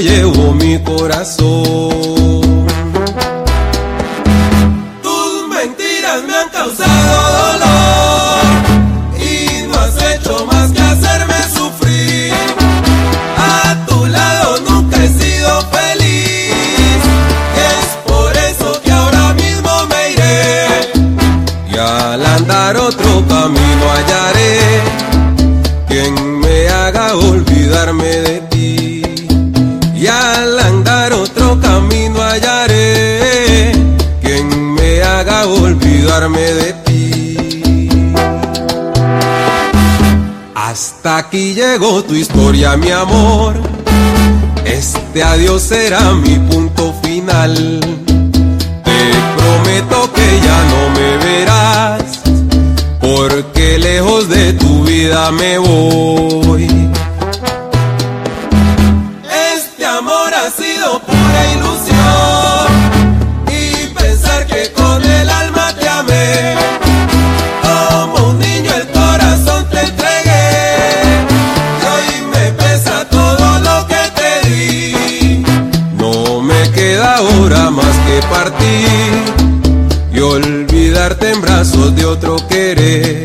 llevo mi corazón. tu historia, mi amor. Este adiós será mi punto final. Te prometo que ya no me verás, porque lejos de tu vida me voy. brazos de otro querer.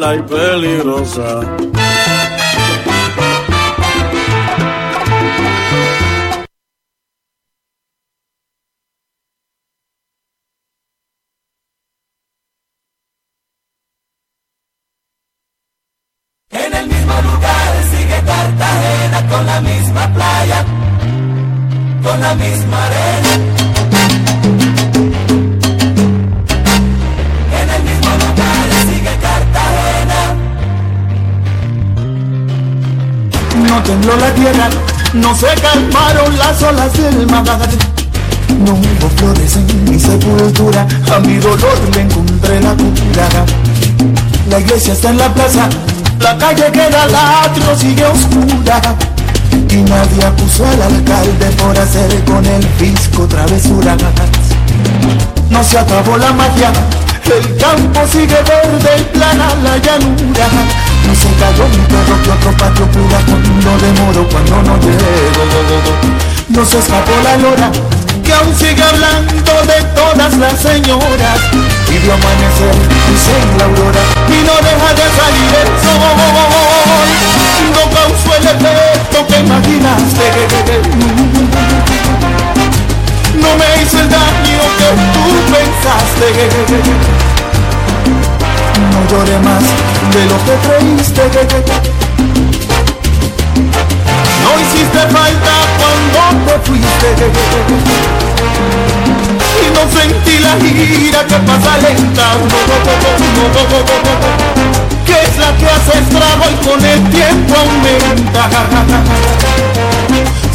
Peligrosa. En el mismo lugar sigue Cartagena con la misma playa, con la misma arena. Tembló la tierra, no se calmaron las olas del mar. No hubo flores en mi sepultura, a mi dolor le encontré la cura. La iglesia está en la plaza, la calle que era el atrio sigue oscura. Y nadie acusó al alcalde por hacer con el fisco travesuras. No se acabó la magia, el campo sigue verde y plana la llanura. No se cayó mi perro que otro patio puda cuando demoro, cuando no llego. No se escapó la lora, que aún sigue hablando de todas las señoras. Y vio amanecer, dice la aurora, y no deja de salir el sol. No causó el efecto que imaginaste. No me hizo el daño que tú pensaste. Lloré más de lo que creíste. No hiciste falta cuando te fuiste. Y no sentí la gira que pasa lenta. Que es la que hace estrago y con el tiempo aumenta.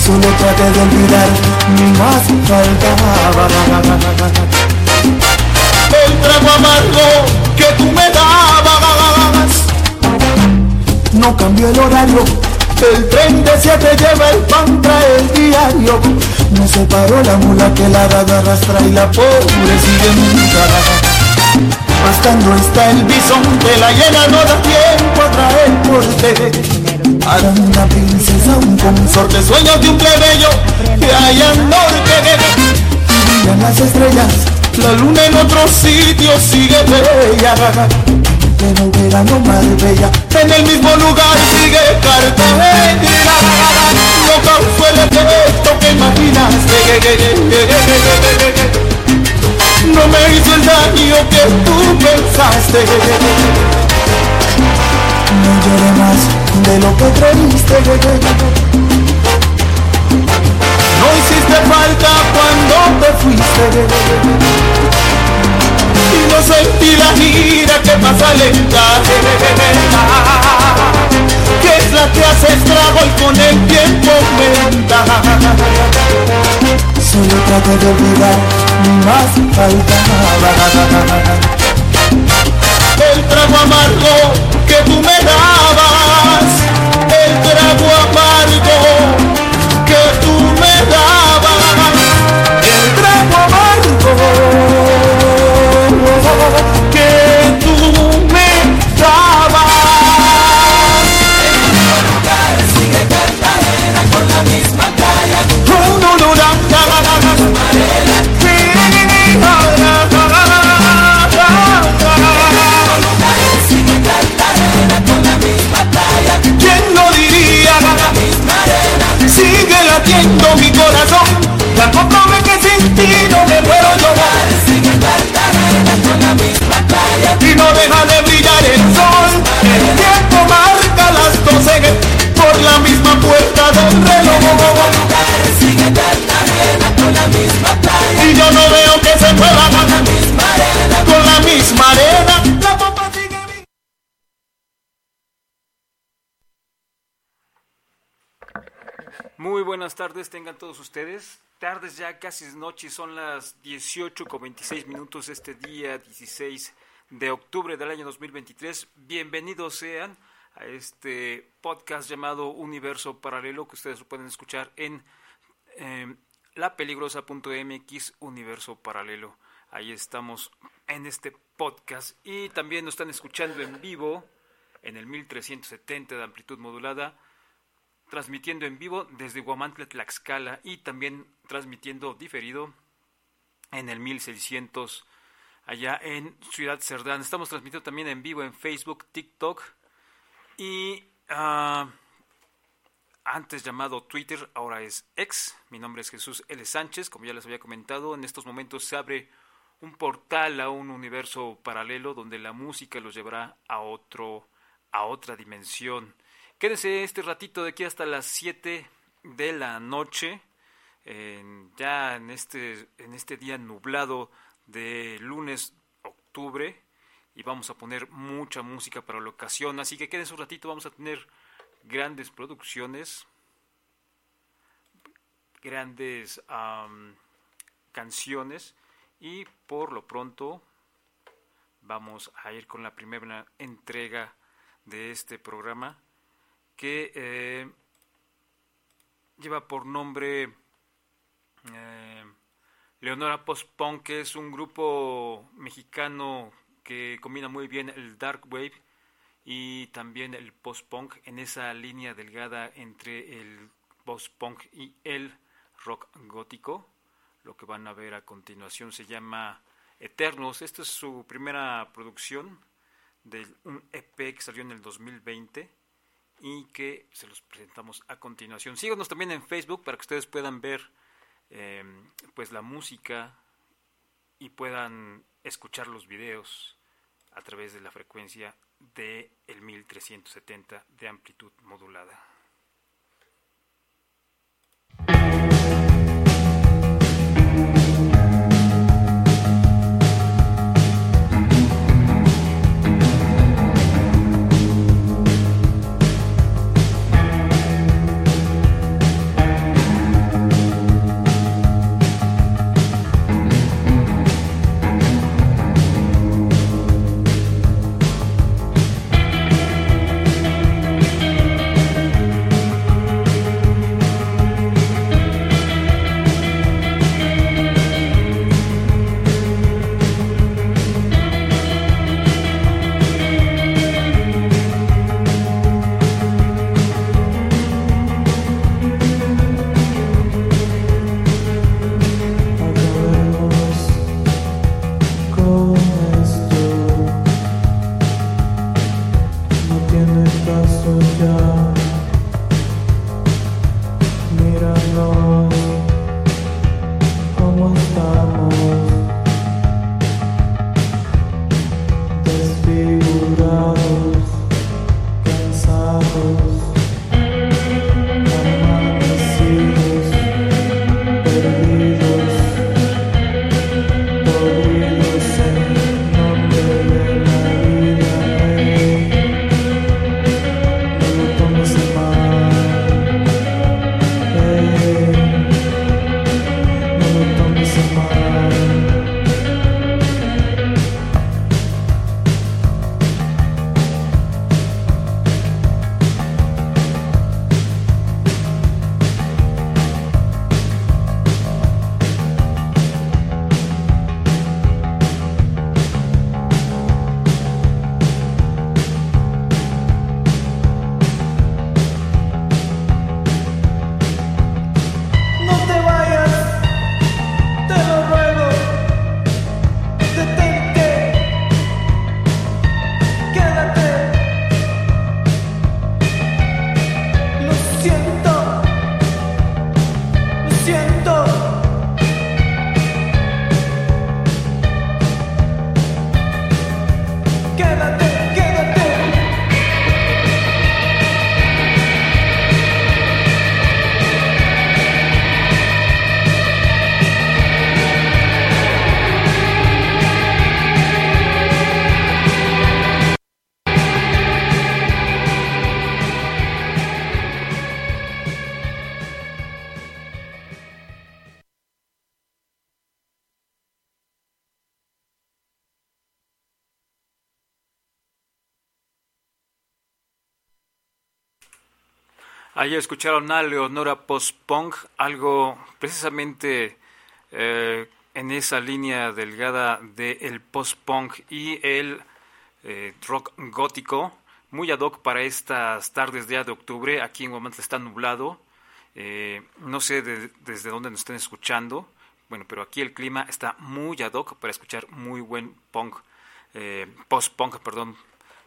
Solo traté de olvidar, ni más faltaba el trago amargo que tú me dabas. No cambió el horario, el tren de siete lleva el pan, trae el diario. No se paró la mula que la daga arrastra y la pobre sigue nunca. Bastando está el bisonte, la llena no da tiempo a traer porte. Para una princesa, un consorte, sueños de un plebeyo que hay al norte. Brillan las estrellas, la luna en otro sitio sigue bella. Pero el verano más bella, en el mismo lugar sigue Cartagena. No causó el efecto que imaginaste. No me hizo el daño que tú pensaste. No lloré más de lo que creíste. No hiciste falta cuando te fuiste. Y no sentí la gira que pasa lenta. Que es la que hace estrago y con el tiempo aumenta. Solo trato de olvidar, más faltaba. El trago amargo que tú me dabas, el trago amargo todos ustedes. Tardes ya casi es noche, son las 18 con 26 minutos este día 16 de octubre del año 2023. Bienvenidos sean a este podcast llamado Universo Paralelo que ustedes pueden escuchar en eh, lapeligrosa.mx Universo Paralelo. Ahí estamos en este podcast y también nos están escuchando en vivo en el 1370 de amplitud modulada transmitiendo en vivo desde Guamantla, Tlaxcala y también transmitiendo diferido en el 1600 allá en Ciudad Cerdán. Estamos transmitiendo también en vivo en Facebook, TikTok y ah, antes llamado Twitter, ahora es X. Mi nombre es Jesús L. Sánchez, como ya les había comentado. En estos momentos se abre un portal a un universo paralelo donde la música los llevará a otro a otra dimensión. Quédense este ratito de aquí hasta las 7 de la noche, en- ya en este, en este día nublado de lunes, octubre, y vamos a poner mucha música para la ocasión, así que quédense un ratito, vamos a tener grandes producciones, grandes am, canciones, y por lo pronto vamos a ir con la primera entrega de este programa que eh, lleva por nombre eh, Leonora Post Punk, que es un grupo mexicano que combina muy bien el dark wave y también el post punk en esa línea delgada entre el post punk y el rock gótico. Lo que van a ver a continuación se llama Eternos. Esta es su primera producción de un EP que salió en el 2020 y que se los presentamos a continuación. Síganos también en Facebook para que ustedes puedan ver eh, pues la música y puedan escuchar los videos a través de la frecuencia de el 1370 de amplitud modulada. Ahí escucharon a Leonora Post-Punk, algo precisamente eh, en esa línea delgada del post-punk y el eh, rock gótico, muy ad hoc para estas tardes ya de octubre. Aquí en Guamantla está nublado. Eh, no sé de- desde dónde nos estén escuchando, Bueno, pero aquí el clima está muy ad hoc para escuchar muy buen punk, eh, post-punk, perdón,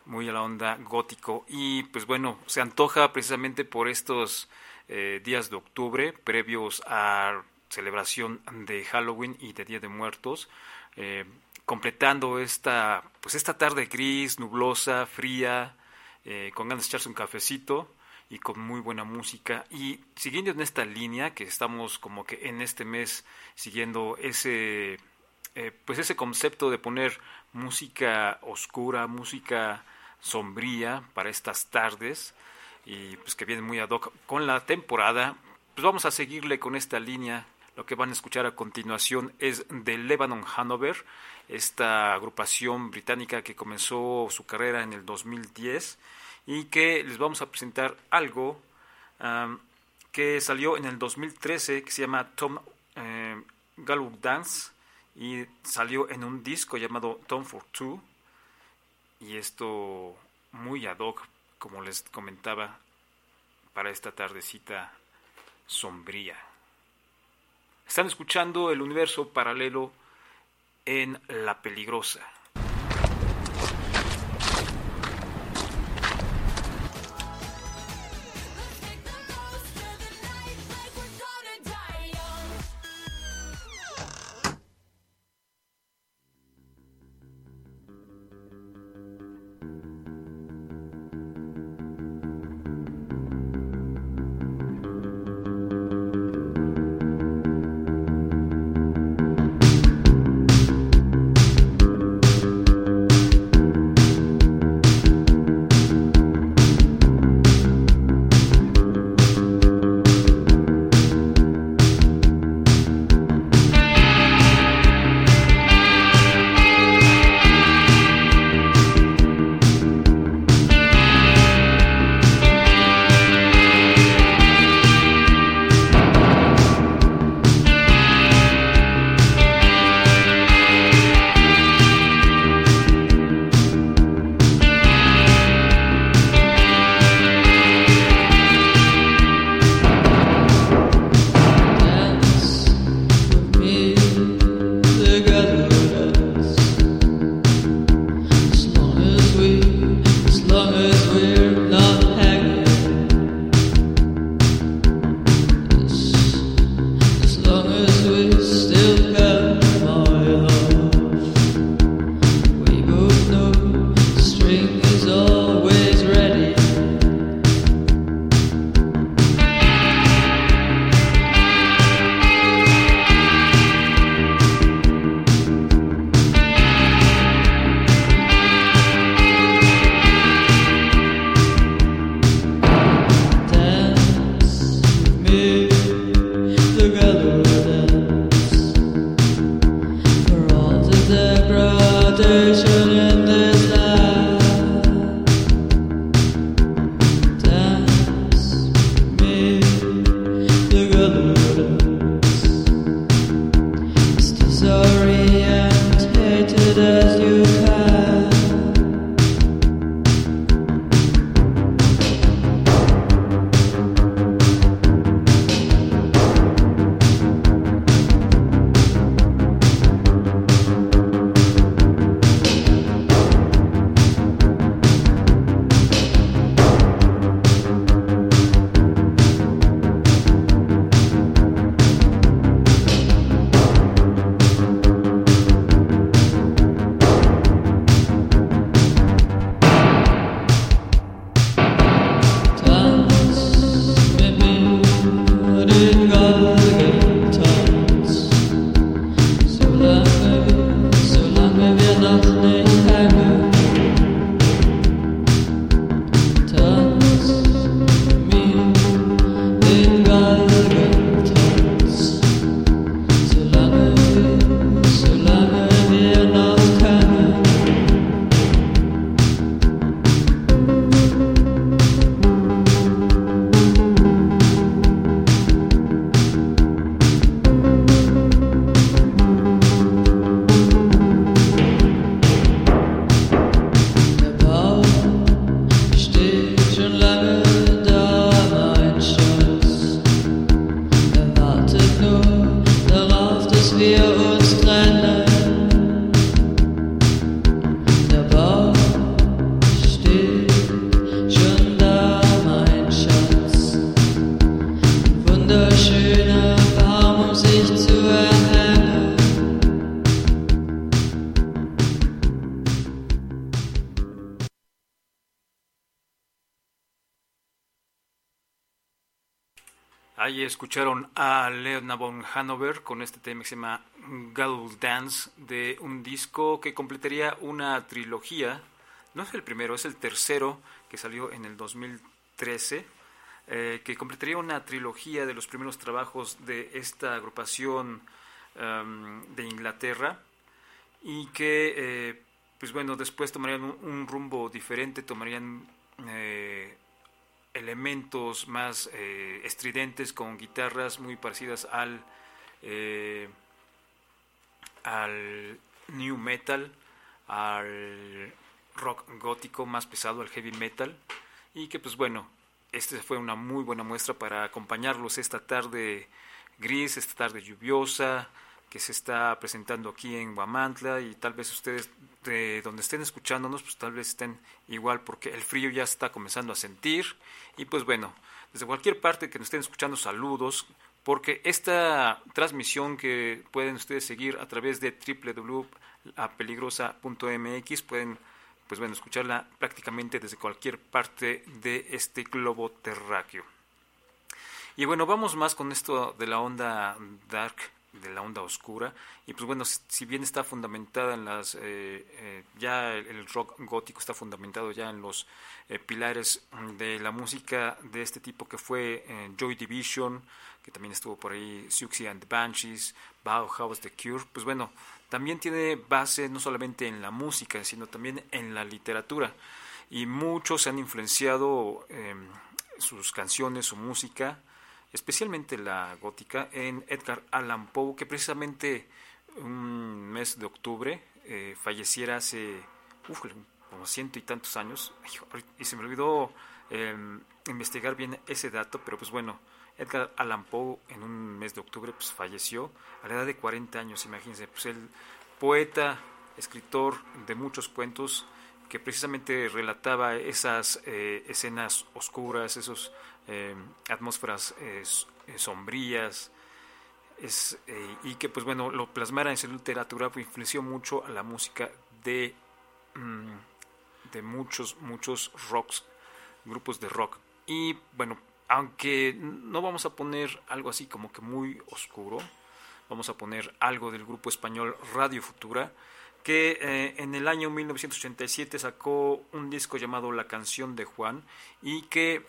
muy a la onda gótico. Y pues bueno, se antoja precisamente por estos eh, días de octubre, previos a celebración de Halloween y de Día de Muertos, eh, completando esta, pues esta tarde gris, nublosa, fría, eh, con ganas de echarse un cafecito y con muy buena música. Y siguiendo en esta línea, que estamos como que en este mes siguiendo ese, pues ese concepto de poner música oscura, música sombría para estas tardes, y pues que viene muy ad hoc con la temporada, pues vamos a seguirle con esta línea. Lo que van a escuchar a continuación es de Lebanon Hanover, esta agrupación británica que comenzó su carrera en el 2010 y que les vamos a presentar algo que salió en el 2013 que se llama Tom eh, Gallup Dance y salió en un disco llamado Tom for Two y esto muy ad hoc como les comentaba para esta tardecita sombría. Están escuchando el universo paralelo en La Peligrosa. Escucharon a Leona von Hanover con este tema que se llama Gallows Dance de un disco que completaría una trilogía. No es el primero, es el tercero que salió en el 2013, eh, que completaría una trilogía de los primeros trabajos de esta agrupación em, de Inglaterra y que, eh, pues bueno, después tomarían un, rumbo diferente, tomarían eh, elementos más eh, estridentes con guitarras muy parecidas al eh, al new metal al rock gótico más pesado al heavy metal. Y que pues bueno este fue una muy buena muestra para acompañarlos esta tarde gris esta tarde lluviosa que se está presentando aquí en Guamantla y tal vez ustedes de donde estén escuchándonos, pues tal vez estén igual porque el frío ya está comenzando a sentir y pues bueno, desde cualquier parte que nos estén escuchando, saludos, porque esta transmisión que pueden ustedes seguir a través de www.apeligrosa.mx pueden pues bueno, escucharla prácticamente desde cualquier parte de este globo terráqueo. Y bueno, vamos más con esto de la onda dark de la onda oscura. Y pues bueno si bien está fundamentada en las eh, eh, ya el, rock gótico está fundamentado ya en los eh, pilares de la música de este tipo que fue Joy Division que también estuvo por ahí Siouxsie and the Banshees Bauhaus The Cure pues bueno también tiene base no solamente en la música sino también en la literatura. Y muchos han influenciado sus canciones su música especialmente la gótica, en Edgar Allan Poe, que precisamente un mes de octubre eh, falleciera hace uf, como ciento y tantos años, y se me olvidó eh, investigar bien ese dato, pero pues bueno, Edgar Allan Poe en un mes de octubre pues falleció a la edad de 40 años, imagínense, pues el poeta, escritor de muchos cuentos, que precisamente relataba esas eh, escenas oscuras, esos eh, atmósferas eh, sombrías, eh, y que pues bueno lo plasmara en su literatura pues, influenció mucho a la música de, mm, de muchos, muchos rocks, grupos de rock. Y bueno, aunque no vamos a poner algo así como que muy oscuro, vamos a poner algo del grupo español Radio Futura, que en el año 1987 sacó un disco llamado La canción de Juan y que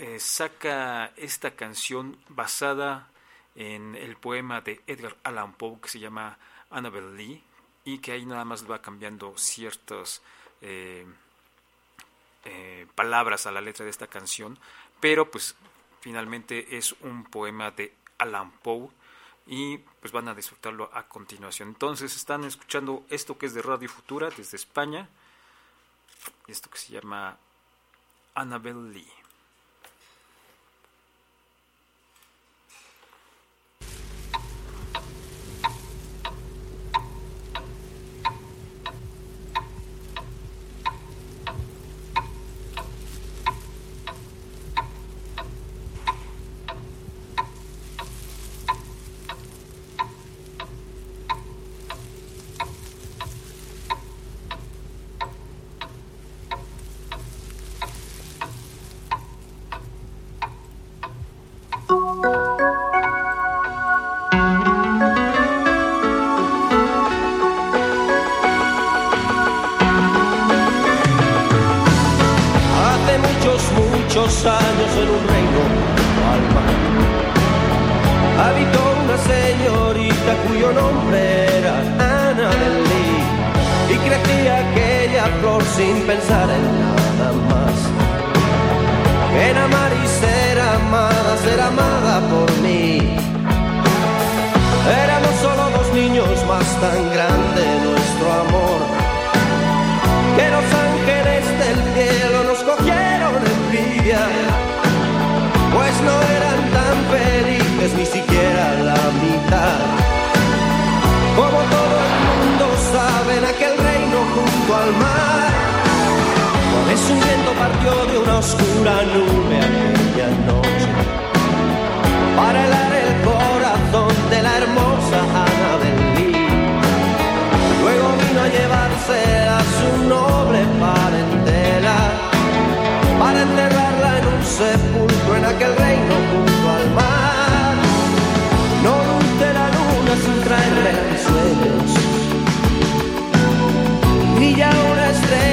eh, saca esta canción basada en el poema de Edgar Allan Poe que se llama Annabel Lee y que ahí nada más va cambiando ciertas eh, eh, palabras a la letra de esta canción, pero pues finalmente es un poema de Allan Poe y pues van a disfrutarlo a continuación. Entonces están escuchando esto que es de Radio Futura desde España, esto que se llama Annabel Lee.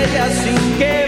Estrella sin que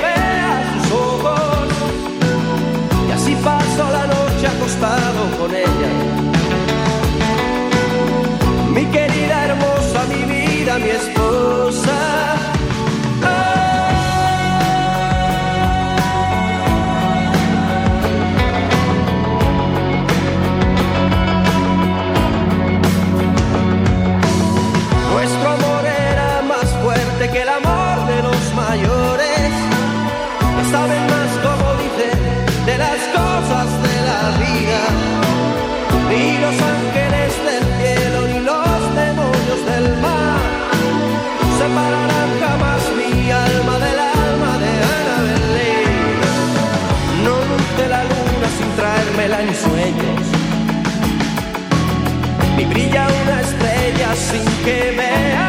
brilla una estrella sin que vea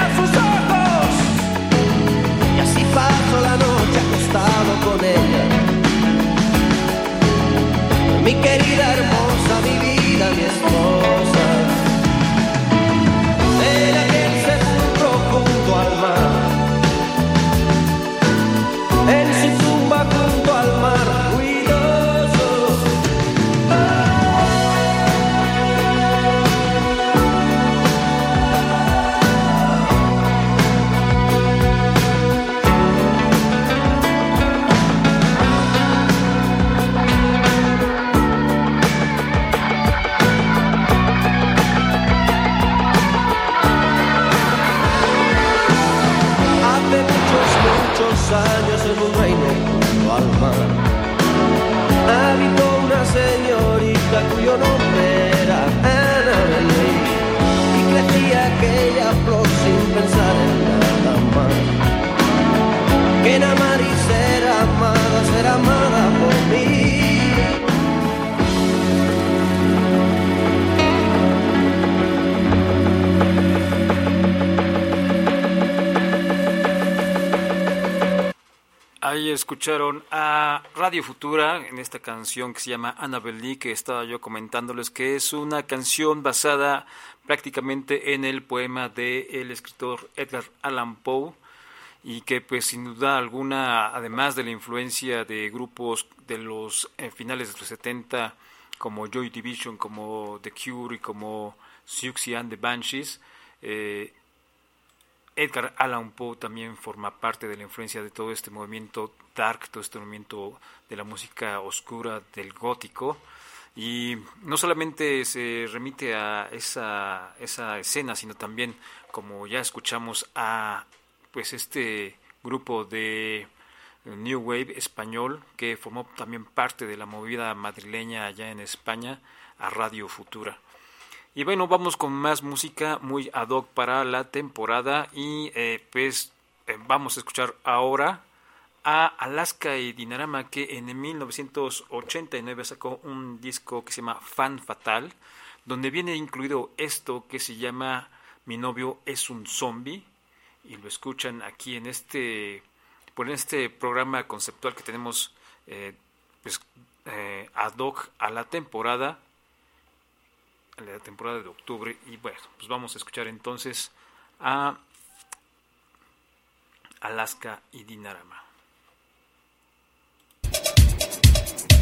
a Radio Futura en esta canción que se llama Annabelle Lee, que estaba yo comentándoles que es una canción basada prácticamente en el poema del el escritor Edgar Allan Poe y que pues sin duda alguna, además de la influencia de grupos de los eh, finales de los 70 como Joy Division, como The Cure y como Siouxsie and the Banshees, eh, Edgar Allan Poe también forma parte de la influencia de todo este movimiento dark, todo este movimiento de la música oscura del gótico. Y no solamente se remite a esa, esa escena, sino también, como ya escuchamos, a pues este grupo de New Wave español que formó también parte de la movida madrileña allá en España, a Radio Futura. Y bueno, vamos con más música muy ad hoc para la temporada y eh, pues eh, vamos a escuchar ahora a Alaska y Dinarama que en 1989 sacó un disco que se llama Fan Fatal, donde viene incluido esto que se llama Mi novio es un zombie y lo escuchan aquí en este por este programa conceptual que tenemos eh, pues, eh, ad hoc a la temporada a la temporada de octubre. Y bueno pues vamos a escuchar entonces a Alaska y Dinarama Yeah.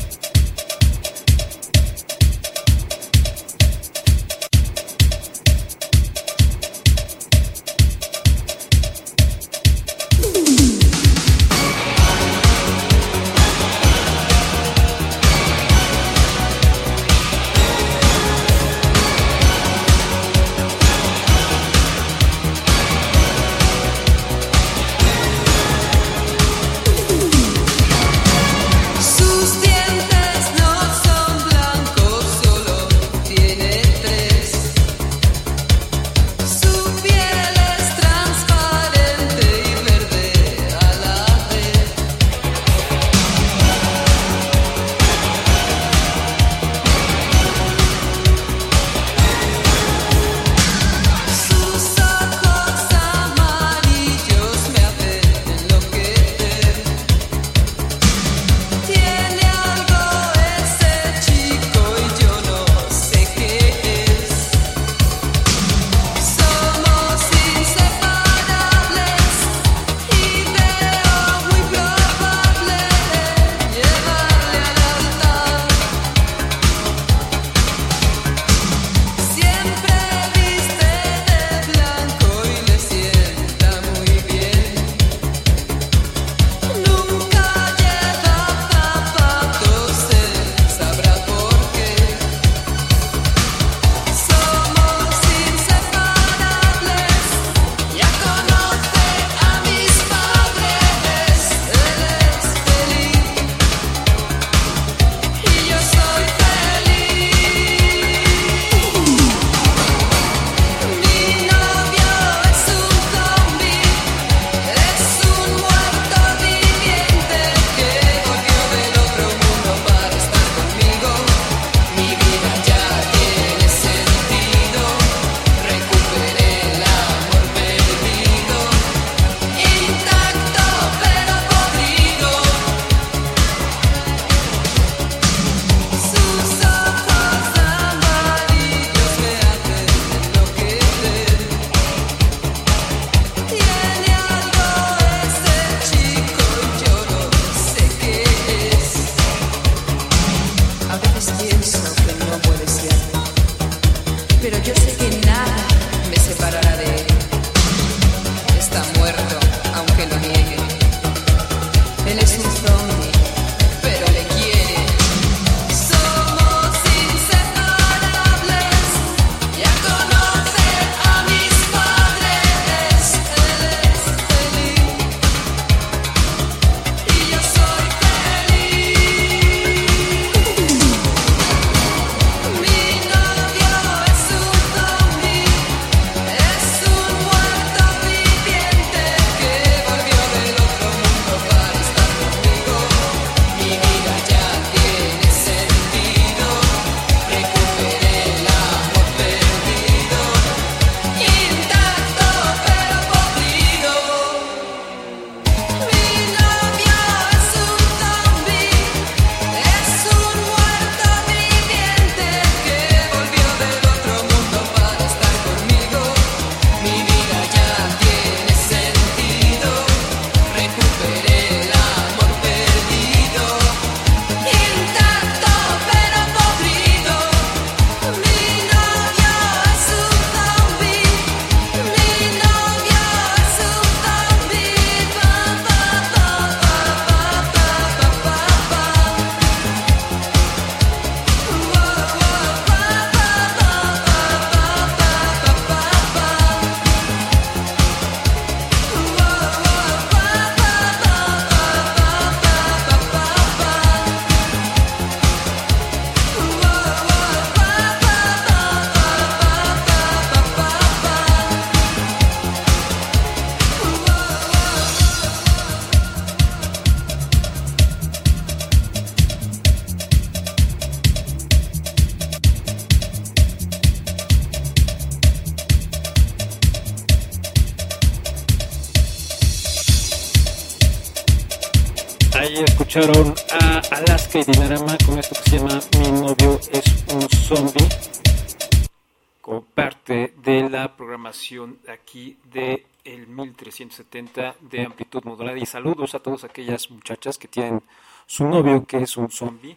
Aquí de el 1370 de amplitud modulada. Y saludos a todas aquellas muchachas que tienen su novio que es un zombie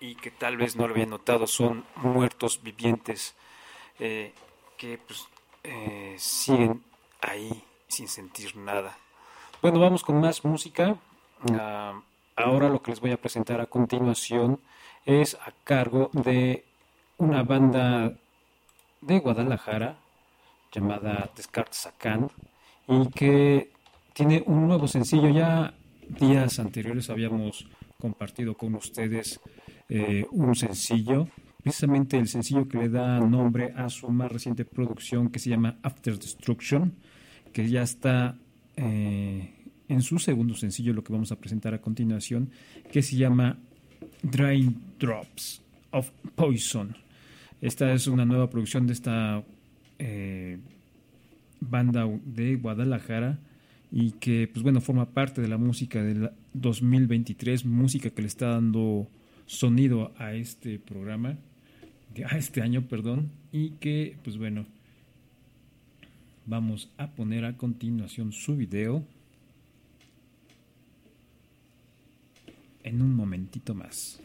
y que tal vez no lo habían notado, son muertos vivientes eh, que pues, eh, siguen ahí sin sentir nada. Bueno, vamos con más música. Ah, ahora lo que les voy a presentar a continuación es a cargo de una banda de Guadalajara llamada Descartes Sacan y que tiene un nuevo sencillo. Ya días anteriores habíamos compartido con ustedes eh, un sencillo, precisamente el sencillo que le da nombre a su más reciente producción que se llama After Destruction, que ya está eh, en su segundo sencillo, lo que vamos a presentar a continuación, que se llama Dry Drops of Poison. Esta es una nueva producción de esta eh, banda de Guadalajara y que, pues bueno, forma parte de la música del 2023, música que le está dando sonido a este programa, a este año, perdón, y que, pues bueno, vamos a poner a continuación su video en un momentito más.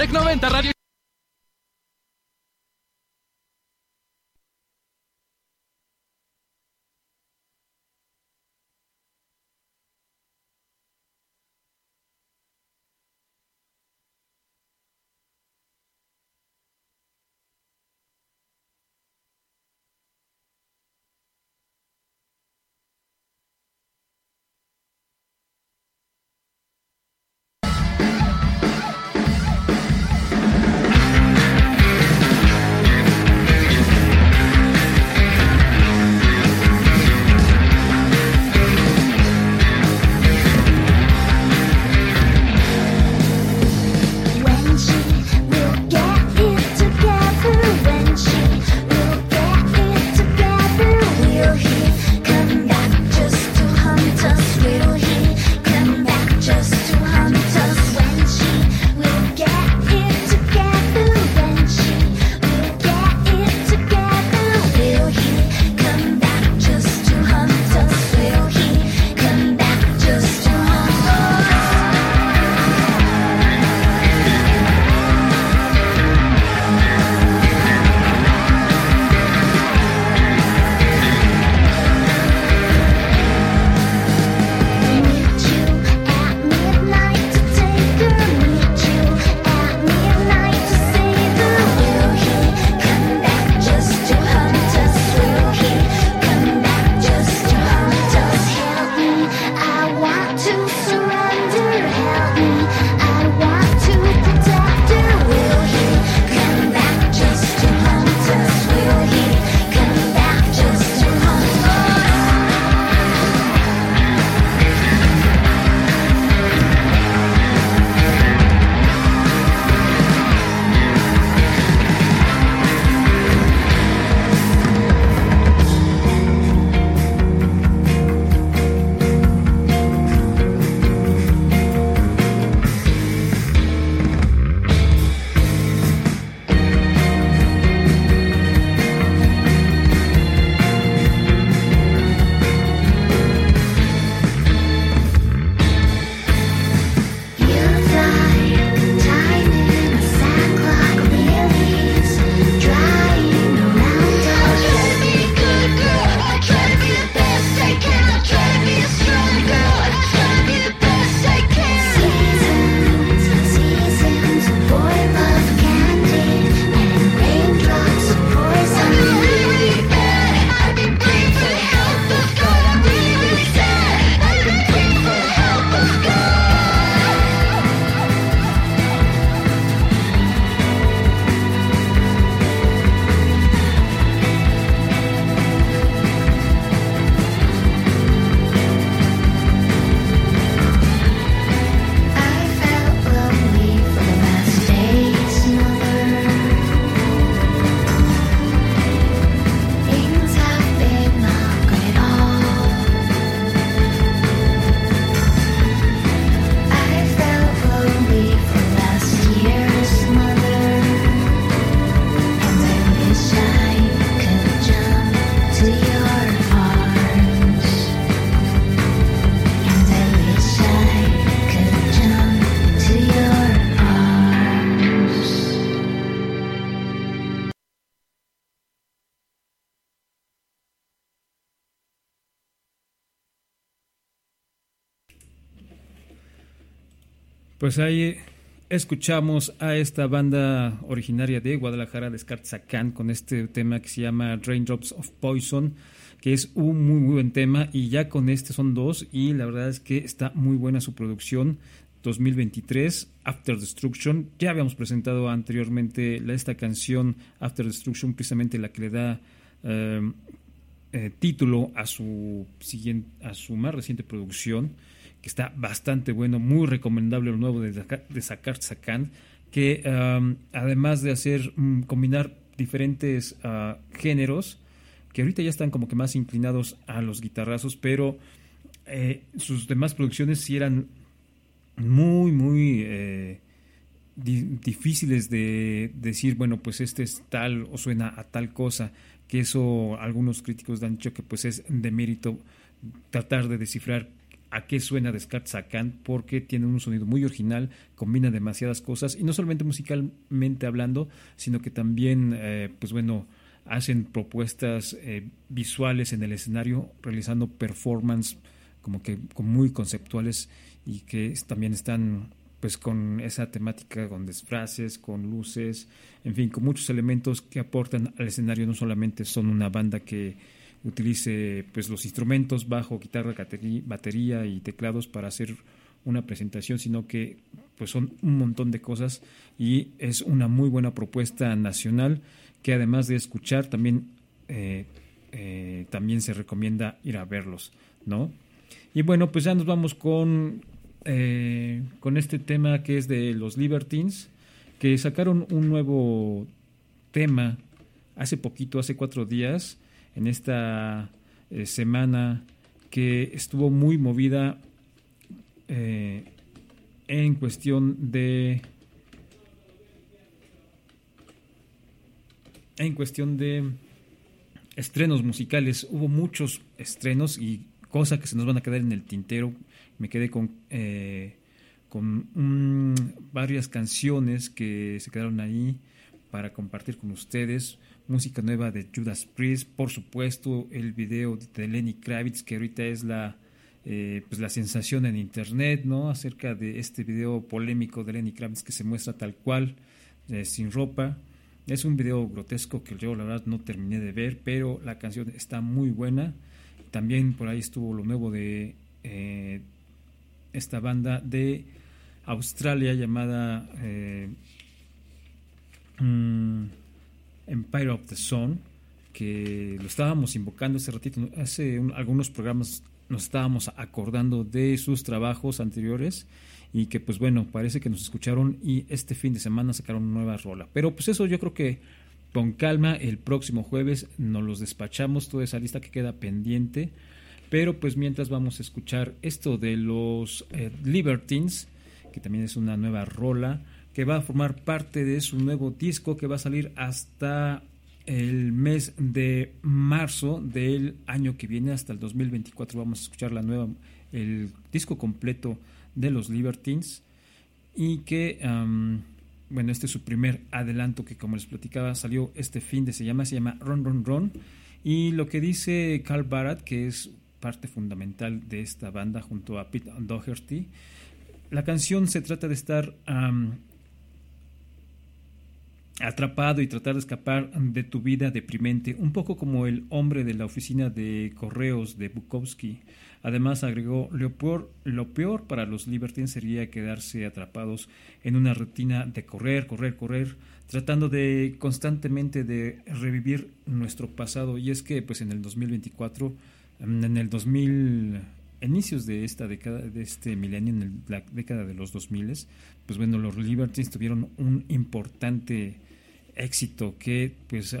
Tec 90 Radio. Pues ahí escuchamos a esta banda originaria de Guadalajara, Descartzacán, con este tema que se llama Raindrops of Poison, que es un muy, muy buen tema. Y ya con este son dos, y la verdad es que está muy buena su producción. 2023, After Destruction. Ya habíamos presentado anteriormente esta canción, After Destruction, precisamente la que le da eh, eh, título a su, siguiente, a su más reciente producción que está bastante bueno, muy recomendable lo nuevo de, de Sakar Sakan, que además de hacer um, combinar diferentes uh, géneros, que ahorita ya están como que más inclinados a los guitarrazos, pero eh, sus demás producciones sí eran muy, muy eh, di difíciles de decir, bueno, pues este es tal o suena a tal cosa, que eso algunos críticos han dicho que pues es de mérito tratar de descifrar a qué suena Descartes Sacan porque tiene un sonido muy original, combina demasiadas cosas y no solamente musicalmente hablando, sino que también, eh, pues bueno, hacen propuestas eh, visuales en el escenario, realizando performance como que muy conceptuales y que también están pues con esa temática con disfraces, con luces, en fin, con muchos elementos que aportan al escenario, no solamente son una banda que utilice pues los instrumentos bajo, guitarra, batería y teclados para hacer una presentación, sino que pues son un montón de cosas y es una muy buena propuesta nacional que además de escuchar también eh, eh, también se recomienda ir a verlos, ¿no? Y bueno, pues ya nos vamos con eh, con este tema que es de los Libertines, que sacaron un nuevo tema hace poquito, hace cuatro días, en esta eh, semana que estuvo muy movida eh, en cuestión de en cuestión de estrenos musicales. Hubo muchos estrenos y cosas que se nos van a quedar en el tintero. Me quedé con eh, con varias canciones que se quedaron ahí para compartir con ustedes música nueva de Judas Priest, por supuesto el video de Lenny Kravitz que ahorita es la eh, pues la sensación en internet, ¿no? Acerca de este video polémico de Lenny Kravitz que se muestra tal cual, eh, sin ropa. Es un video grotesco que yo la verdad no terminé de ver, pero la canción está muy buena. También por ahí estuvo lo nuevo de eh, esta banda de Australia llamada mm, Empire of the Sun, que lo estábamos invocando hace ratito, hace algunos programas nos estábamos acordando de sus trabajos anteriores y que pues bueno, parece que nos escucharon y este fin de semana sacaron una nueva rola. Pero pues eso yo creo que con calma el próximo jueves nos los despachamos toda esa lista que queda pendiente. Pero pues mientras vamos a escuchar esto de los eh, Libertines, que también es una nueva rola que va a formar parte de su nuevo disco que va a salir hasta el mes de marzo del año que viene, hasta el 2024. Vamos a escuchar la nueva, el disco completo de los Libertines y que, bueno, este es su primer adelanto que como les platicaba salió este fin de se llama, se llama Run Run Run y lo que dice Carl Barat, que es parte fundamental de esta banda junto a Pete Doherty, la canción se trata de estar atrapado y tratar de escapar de tu vida deprimente, un poco como el hombre de la oficina de correos de Bukowski. Además agregó, lo peor, lo peor para los libertines sería quedarse atrapados en una rutina de correr, correr, correr, tratando de constantemente de revivir nuestro pasado. Y es que pues en el 2024, en el 2000 inicios de esta década, de este milenio, en la década de los 2000, pues bueno, los Libertines tuvieron un importante éxito que pues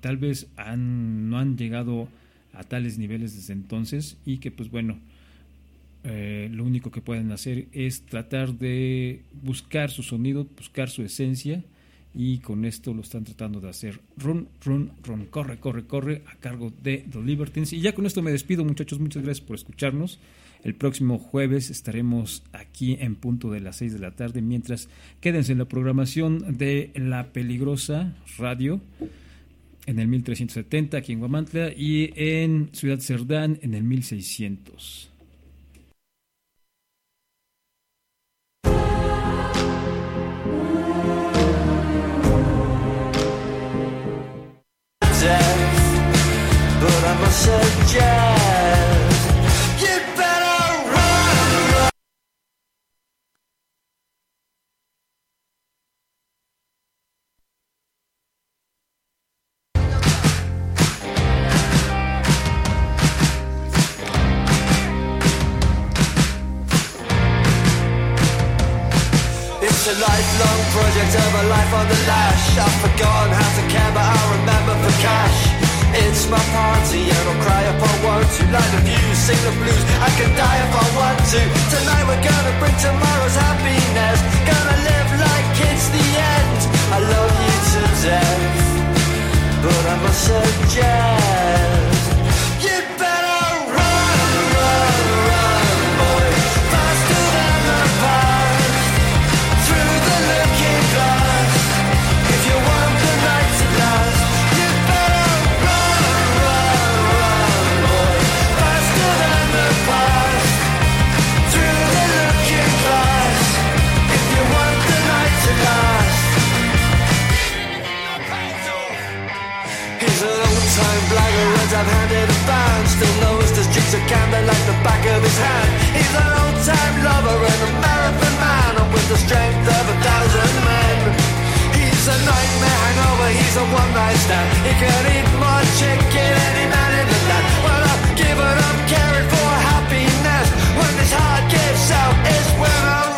tal vez han, no han llegado a tales niveles desde entonces y que pues bueno, eh, lo único que pueden hacer es tratar de buscar su sonido, buscar su esencia y con esto lo están tratando de hacer. Run, run, run, corre, corre, corre a cargo de The Libertines. Y ya con esto me despido muchachos, muchas gracias por escucharnos. El próximo jueves estaremos aquí en punto de las 6 de la tarde. Mientras quédense en la programación de La Peligrosa Radio en el 1370 aquí en Guamantla y en Ciudad Cerdán en el 1600. But lifelong project of a life on the lash. I've forgotten how to care, but I remember for cash. It's my party and I'll cry if I want to. Light the views, sing the blues. I can die if I want to. Tonight we're gonna bring tomorrow's happiness. Gonna live like it's the end. I love you to death, but I must suggest Still knows the streets of Camden like the back of his hand. He's an old-time lover and a marathon man And with the strength of a thousand men. He's a nightmare hangover, he's a one-night stand. He can eat more chicken any man in the land. Well, I've given up caring for happiness. When this heart gives out, it's when I